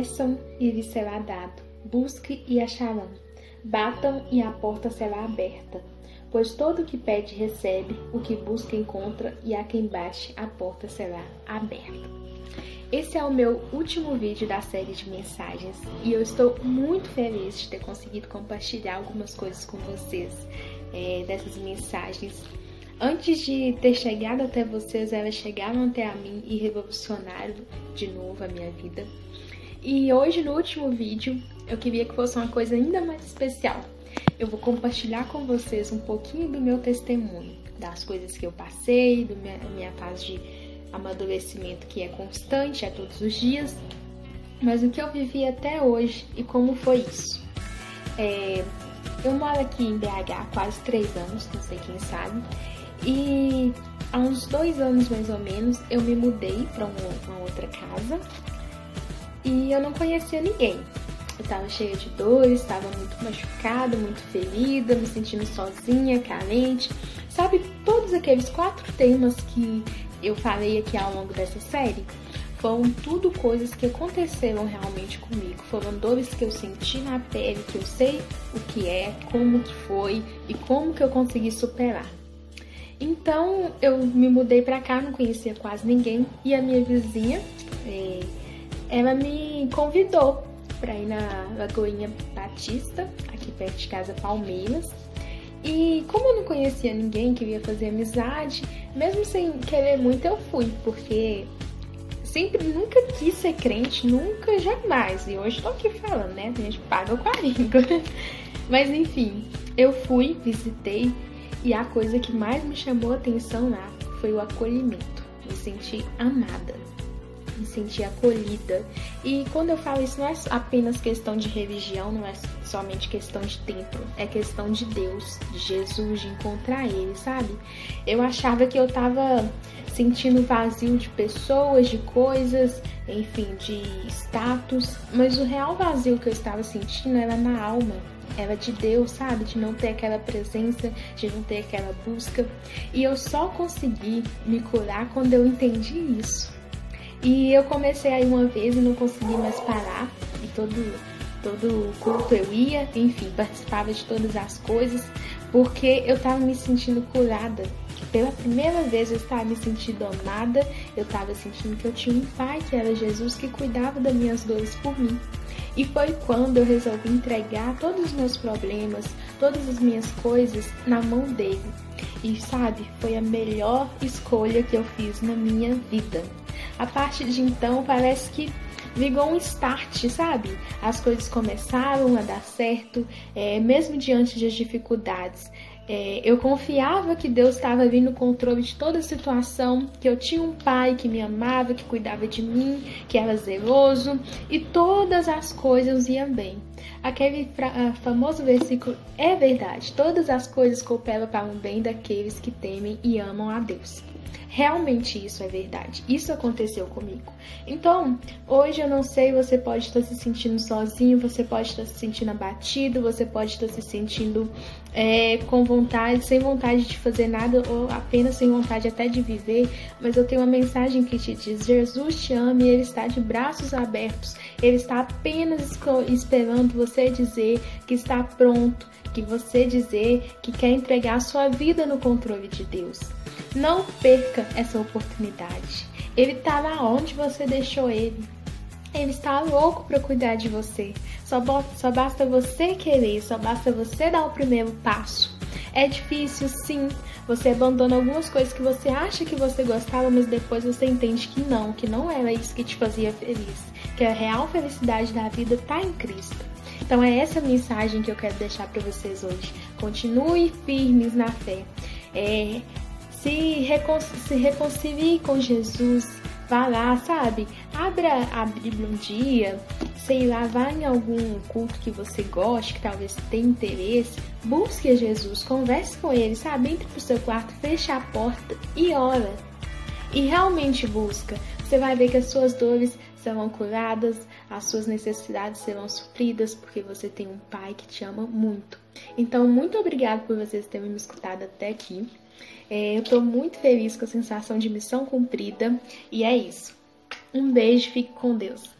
Peçam e lhes será dado. Busque e acharão. Batam e a porta será aberta. Pois todo o que pede recebe, o que busca encontra, e a quem bate a porta será aberta. Esse é o meu último vídeo da série de mensagens e eu estou muito feliz de ter conseguido compartilhar algumas coisas com vocês é, dessas mensagens. Antes de ter chegado até vocês, elas chegaram até a mim e revolucionaram de novo a minha vida. E hoje, no último vídeo, eu queria que fosse uma coisa ainda mais especial. Eu vou compartilhar com vocês um pouquinho do meu testemunho, das coisas que eu passei, da minha, minha fase de amadurecimento que é constante, é todos os dias, mas o que eu vivi até hoje e como foi isso. É, eu moro aqui em BH há quase três anos, não sei quem sabe, e há uns dois anos mais ou menos eu me mudei para uma, uma outra casa e eu não conhecia ninguém. Eu tava cheia de dores, estava muito machucada, muito ferida, me sentindo sozinha, carente. Sabe, todos aqueles quatro temas que eu falei aqui ao longo dessa série foram tudo coisas que aconteceram realmente comigo. Foram dores que eu senti na pele, que eu sei o que é, como que foi e como que eu consegui superar. Então eu me mudei para cá, não conhecia quase ninguém e a minha vizinha, é, ela me convidou para ir na Lagoinha Batista, aqui perto de casa Palmeiras. E como eu não conhecia ninguém, queria fazer amizade, mesmo sem querer muito, eu fui, porque sempre nunca quis ser crente, nunca, jamais. E hoje tô aqui falando, né? A gente paga com a língua. Mas enfim, eu fui, visitei, e a coisa que mais me chamou a atenção lá foi o acolhimento. Me senti amada me sentir acolhida. E quando eu falo isso, não é apenas questão de religião, não é somente questão de templo, é questão de Deus, de Jesus, de encontrar Ele, sabe? Eu achava que eu tava sentindo vazio de pessoas, de coisas, enfim, de status, mas o real vazio que eu estava sentindo era na alma, era de Deus, sabe? De não ter aquela presença, de não ter aquela busca. E eu só consegui me curar quando eu entendi isso. E eu comecei aí uma vez e não consegui mais parar. E todo, todo culto eu ia, enfim, participava de todas as coisas, porque eu tava me sentindo curada. Pela primeira vez eu estava me sentindo amada, eu estava sentindo que eu tinha um pai, que era Jesus, que cuidava das minhas dores por mim. E foi quando eu resolvi entregar todos os meus problemas, todas as minhas coisas na mão dele. E sabe, foi a melhor escolha que eu fiz na minha vida. A partir de então, parece que ligou um start, sabe? As coisas começaram a dar certo, é, mesmo diante das dificuldades. É, eu confiava que Deus estava ali no controle de toda a situação, que eu tinha um pai que me amava, que cuidava de mim, que era zeloso e todas as coisas iam bem. Aquele famoso versículo é verdade: todas as coisas cooperam para o bem daqueles que temem e amam a Deus. Realmente isso é verdade. Isso aconteceu comigo. Então, hoje eu não sei, você pode estar se sentindo sozinho, você pode estar se sentindo abatido, você pode estar se sentindo é, com vontade, sem vontade de fazer nada ou apenas sem vontade até de viver. Mas eu tenho uma mensagem que te diz: Jesus te ama e Ele está de braços abertos. Ele está apenas esperando você dizer que está pronto, que você dizer que quer entregar a sua vida no controle de Deus. Não perca essa oportunidade. Ele está lá onde você deixou ele. Ele está louco para cuidar de você. Só, só basta você querer, só basta você dar o primeiro passo. É difícil, sim. Você abandona algumas coisas que você acha que você gostava, mas depois você entende que não, que não era isso que te fazia feliz. Que a real felicidade da vida está em Cristo. Então é essa mensagem que eu quero deixar para vocês hoje. Continue firmes na fé. É, se, recon se reconcilie com Jesus, vá lá, sabe? Abra a Bíblia um dia, sei lá, vá em algum culto que você goste, que talvez tenha interesse, busque Jesus, converse com ele, sabe? Entre pro seu quarto, feche a porta e ora. E realmente busca. Você vai ver que as suas dores serão curadas, as suas necessidades serão supridas, porque você tem um pai que te ama muito. Então, muito obrigado por vocês terem me escutado até aqui. É, eu estou muito feliz com a sensação de missão cumprida e é isso. Um beijo, fique com Deus.